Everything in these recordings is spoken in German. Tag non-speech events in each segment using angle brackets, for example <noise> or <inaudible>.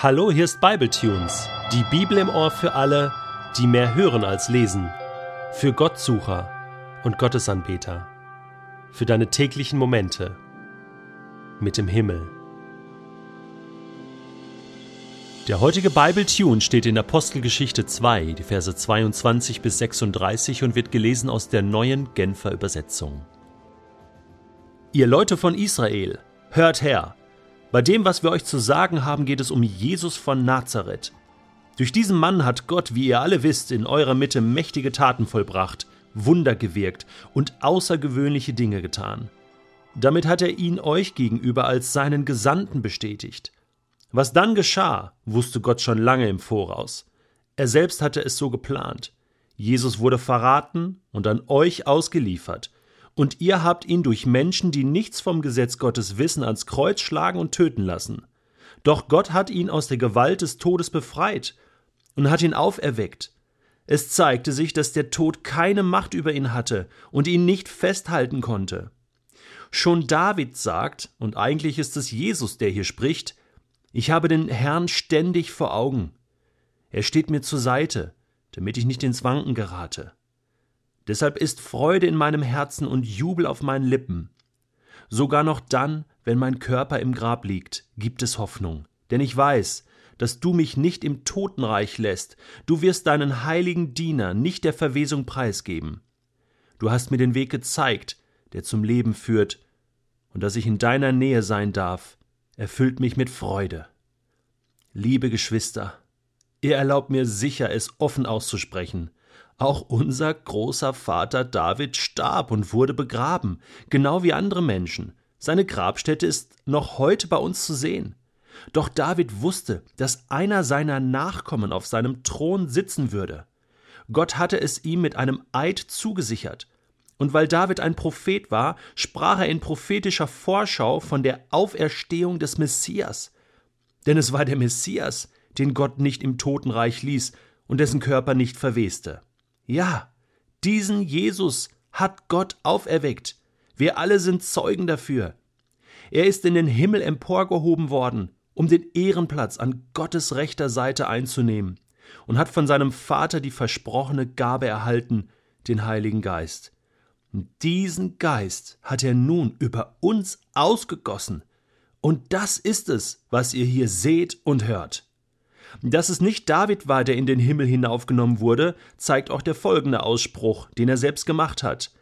Hallo, hier ist Bibletunes, die Bibel im Ohr für alle, die mehr hören als lesen, für Gottsucher und Gottesanbeter, für deine täglichen Momente mit dem Himmel. Der heutige Bibletune steht in Apostelgeschichte 2, die Verse 22 bis 36 und wird gelesen aus der neuen Genfer Übersetzung. Ihr Leute von Israel, hört her! Bei dem, was wir euch zu sagen haben, geht es um Jesus von Nazareth. Durch diesen Mann hat Gott, wie ihr alle wisst, in eurer Mitte mächtige Taten vollbracht, Wunder gewirkt und außergewöhnliche Dinge getan. Damit hat er ihn euch gegenüber als seinen Gesandten bestätigt. Was dann geschah, wusste Gott schon lange im Voraus. Er selbst hatte es so geplant. Jesus wurde verraten und an euch ausgeliefert, und ihr habt ihn durch Menschen, die nichts vom Gesetz Gottes wissen, ans Kreuz schlagen und töten lassen. Doch Gott hat ihn aus der Gewalt des Todes befreit und hat ihn auferweckt. Es zeigte sich, dass der Tod keine Macht über ihn hatte und ihn nicht festhalten konnte. Schon David sagt, und eigentlich ist es Jesus, der hier spricht, ich habe den Herrn ständig vor Augen. Er steht mir zur Seite, damit ich nicht ins Wanken gerate. Deshalb ist Freude in meinem Herzen und Jubel auf meinen Lippen. Sogar noch dann, wenn mein Körper im Grab liegt, gibt es Hoffnung, denn ich weiß, dass du mich nicht im Totenreich lässt, du wirst deinen heiligen Diener nicht der Verwesung preisgeben. Du hast mir den Weg gezeigt, der zum Leben führt, und dass ich in deiner Nähe sein darf, erfüllt mich mit Freude. Liebe Geschwister, ihr erlaubt mir sicher, es offen auszusprechen, auch unser großer Vater David starb und wurde begraben, genau wie andere Menschen. Seine Grabstätte ist noch heute bei uns zu sehen. Doch David wusste, dass einer seiner Nachkommen auf seinem Thron sitzen würde. Gott hatte es ihm mit einem Eid zugesichert. Und weil David ein Prophet war, sprach er in prophetischer Vorschau von der Auferstehung des Messias. Denn es war der Messias, den Gott nicht im Totenreich ließ und dessen Körper nicht verweste. Ja, diesen Jesus hat Gott auferweckt. Wir alle sind Zeugen dafür. Er ist in den Himmel emporgehoben worden, um den Ehrenplatz an Gottes rechter Seite einzunehmen, und hat von seinem Vater die versprochene Gabe erhalten, den Heiligen Geist. Und diesen Geist hat er nun über uns ausgegossen. Und das ist es, was ihr hier seht und hört. Dass es nicht David war, der in den Himmel hinaufgenommen wurde, zeigt auch der folgende Ausspruch, den er selbst gemacht hat.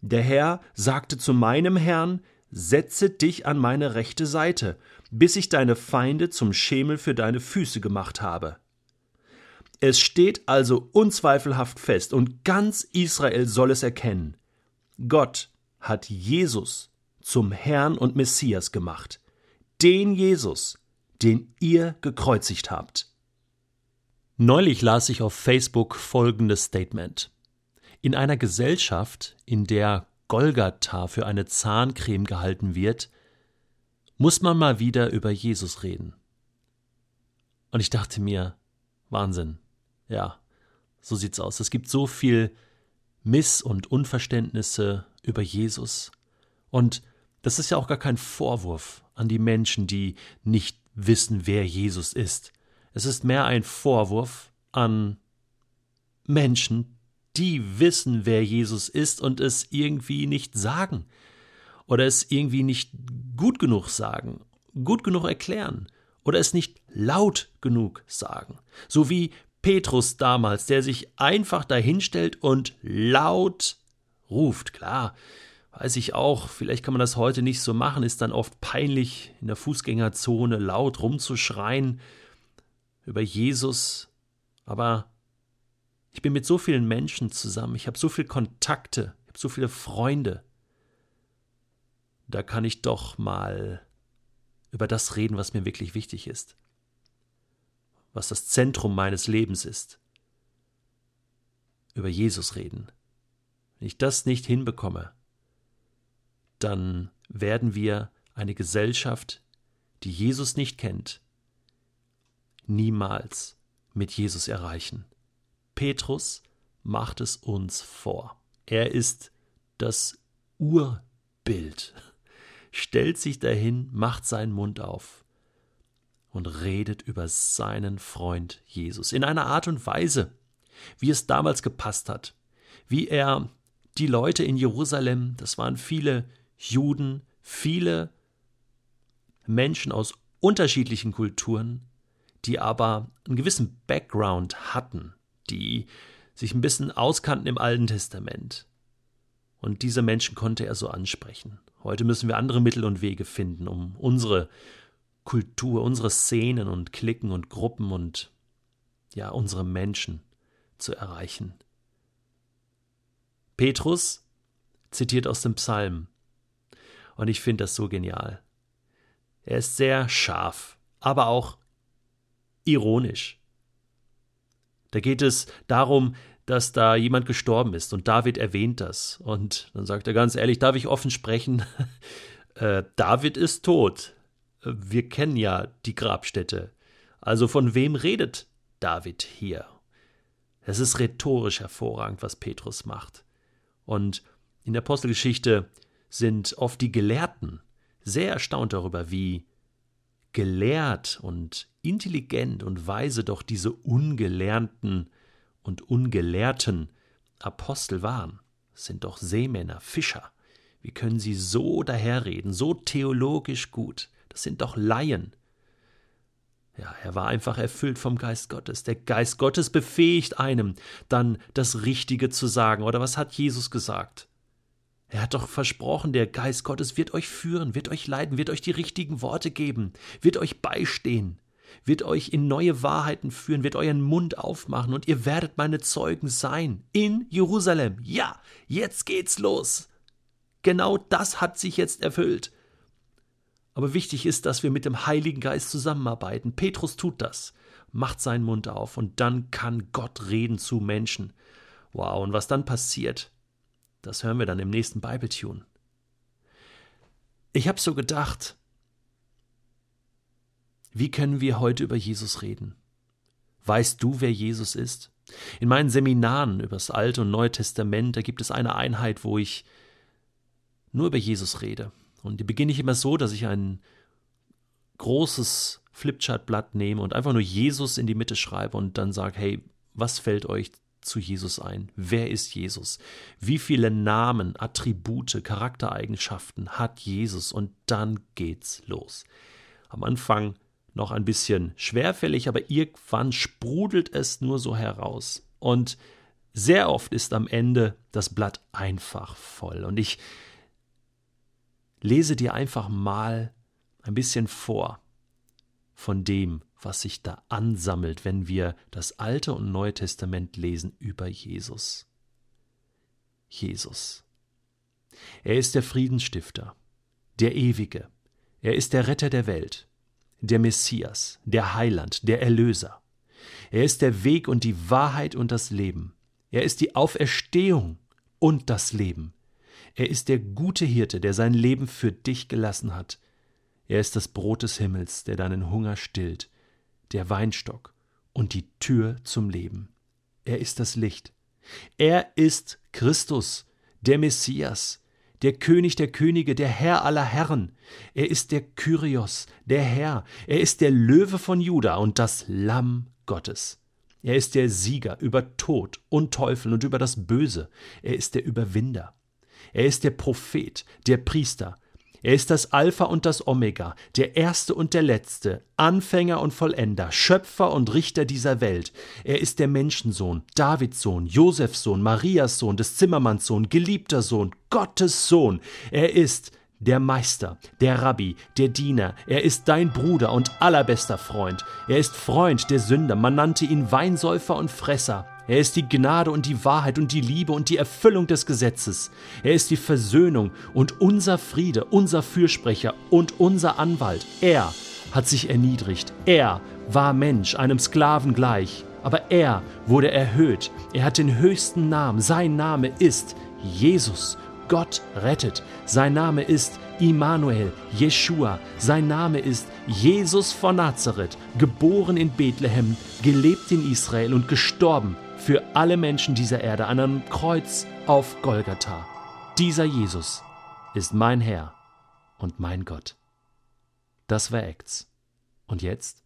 Der Herr sagte zu meinem Herrn, Setze dich an meine rechte Seite, bis ich deine Feinde zum Schemel für deine Füße gemacht habe. Es steht also unzweifelhaft fest, und ganz Israel soll es erkennen. Gott hat Jesus zum Herrn und Messias gemacht. Den Jesus, den ihr gekreuzigt habt. Neulich las ich auf Facebook folgendes Statement. In einer Gesellschaft, in der Golgatha für eine Zahncreme gehalten wird, muss man mal wieder über Jesus reden. Und ich dachte mir, Wahnsinn. Ja, so sieht's aus. Es gibt so viel Miss- und Unverständnisse über Jesus. Und das ist ja auch gar kein Vorwurf an die Menschen, die nicht wissen, wer Jesus ist. Es ist mehr ein Vorwurf an Menschen, die wissen, wer Jesus ist und es irgendwie nicht sagen oder es irgendwie nicht gut genug sagen, gut genug erklären oder es nicht laut genug sagen. So wie Petrus damals, der sich einfach dahinstellt und laut ruft. Klar, weiß ich auch, vielleicht kann man das heute nicht so machen, ist dann oft peinlich, in der Fußgängerzone laut rumzuschreien über Jesus, aber ich bin mit so vielen Menschen zusammen, ich habe so viele Kontakte, ich habe so viele Freunde. Da kann ich doch mal über das reden, was mir wirklich wichtig ist, was das Zentrum meines Lebens ist. Über Jesus reden. Wenn ich das nicht hinbekomme, dann werden wir eine Gesellschaft, die Jesus nicht kennt, niemals mit Jesus erreichen. Petrus macht es uns vor. Er ist das Urbild, stellt sich dahin, macht seinen Mund auf und redet über seinen Freund Jesus in einer Art und Weise, wie es damals gepasst hat, wie er die Leute in Jerusalem, das waren viele Juden, viele Menschen aus unterschiedlichen Kulturen, die aber einen gewissen Background hatten, die sich ein bisschen auskannten im Alten Testament. Und diese Menschen konnte er so ansprechen. Heute müssen wir andere Mittel und Wege finden, um unsere Kultur, unsere Szenen und Klicken und Gruppen und ja, unsere Menschen zu erreichen. Petrus zitiert aus dem Psalm. Und ich finde das so genial. Er ist sehr scharf, aber auch ironisch. Da geht es darum, dass da jemand gestorben ist und David erwähnt das. Und dann sagt er ganz ehrlich, darf ich offen sprechen? <laughs> äh, David ist tot. Wir kennen ja die Grabstätte. Also von wem redet David hier? Es ist rhetorisch hervorragend, was Petrus macht. Und in der Apostelgeschichte sind oft die Gelehrten sehr erstaunt darüber, wie gelehrt und intelligent und weise doch diese ungelernten und ungelehrten Apostel waren. Das sind doch Seemänner, Fischer. Wie können sie so daherreden, so theologisch gut? Das sind doch Laien. Ja, er war einfach erfüllt vom Geist Gottes. Der Geist Gottes befähigt einem, dann das Richtige zu sagen. Oder was hat Jesus gesagt? Er hat doch versprochen, der Geist Gottes wird euch führen, wird euch leiten, wird euch die richtigen Worte geben, wird euch beistehen, wird euch in neue Wahrheiten führen, wird euren Mund aufmachen und ihr werdet meine Zeugen sein in Jerusalem. Ja, jetzt geht's los. Genau das hat sich jetzt erfüllt. Aber wichtig ist, dass wir mit dem Heiligen Geist zusammenarbeiten. Petrus tut das, macht seinen Mund auf und dann kann Gott reden zu Menschen. Wow, und was dann passiert, das hören wir dann im nächsten Bibletune. Ich habe so gedacht, wie können wir heute über Jesus reden? Weißt du, wer Jesus ist? In meinen Seminaren über das Alte und Neue Testament, da gibt es eine Einheit, wo ich nur über Jesus rede. Und die beginne ich immer so, dass ich ein großes Flipchartblatt nehme und einfach nur Jesus in die Mitte schreibe und dann sage, hey, was fällt euch zu Jesus ein? Wer ist Jesus? Wie viele Namen, Attribute, Charaktereigenschaften hat Jesus? Und dann geht's los. Am Anfang noch ein bisschen schwerfällig, aber irgendwann sprudelt es nur so heraus. Und sehr oft ist am Ende das Blatt einfach voll. Und ich lese dir einfach mal ein bisschen vor von dem, was sich da ansammelt, wenn wir das Alte und Neue Testament lesen über Jesus. Jesus. Er ist der Friedensstifter, der Ewige, er ist der Retter der Welt, der Messias, der Heiland, der Erlöser. Er ist der Weg und die Wahrheit und das Leben. Er ist die Auferstehung und das Leben. Er ist der gute Hirte, der sein Leben für dich gelassen hat. Er ist das Brot des Himmels, der deinen Hunger stillt der Weinstock und die Tür zum Leben. Er ist das Licht. Er ist Christus, der Messias, der König der Könige, der Herr aller Herren. Er ist der Kyrios, der Herr. Er ist der Löwe von Juda und das Lamm Gottes. Er ist der Sieger über Tod und Teufel und über das Böse. Er ist der Überwinder. Er ist der Prophet, der Priester, er ist das Alpha und das Omega, der Erste und der Letzte, Anfänger und Vollender, Schöpfer und Richter dieser Welt. Er ist der Menschensohn, Davids Sohn, Josefs Sohn, Marias Sohn, des Zimmermanns Sohn, geliebter Sohn, Gottes Sohn. Er ist der Meister, der Rabbi, der Diener, er ist dein Bruder und allerbester Freund, er ist Freund der Sünder, man nannte ihn Weinsäufer und Fresser, er ist die Gnade und die Wahrheit und die Liebe und die Erfüllung des Gesetzes. Er ist die Versöhnung und unser Friede, unser Fürsprecher und unser Anwalt. Er hat sich erniedrigt. Er war Mensch, einem Sklaven gleich. Aber er wurde erhöht. Er hat den höchsten Namen. Sein Name ist Jesus. Gott rettet. Sein Name ist Immanuel, Jeshua. Sein Name ist Jesus von Nazareth, geboren in Bethlehem, gelebt in Israel und gestorben für alle Menschen dieser Erde an einem Kreuz auf Golgatha. Dieser Jesus ist mein Herr und mein Gott. Das war Acts. Und jetzt?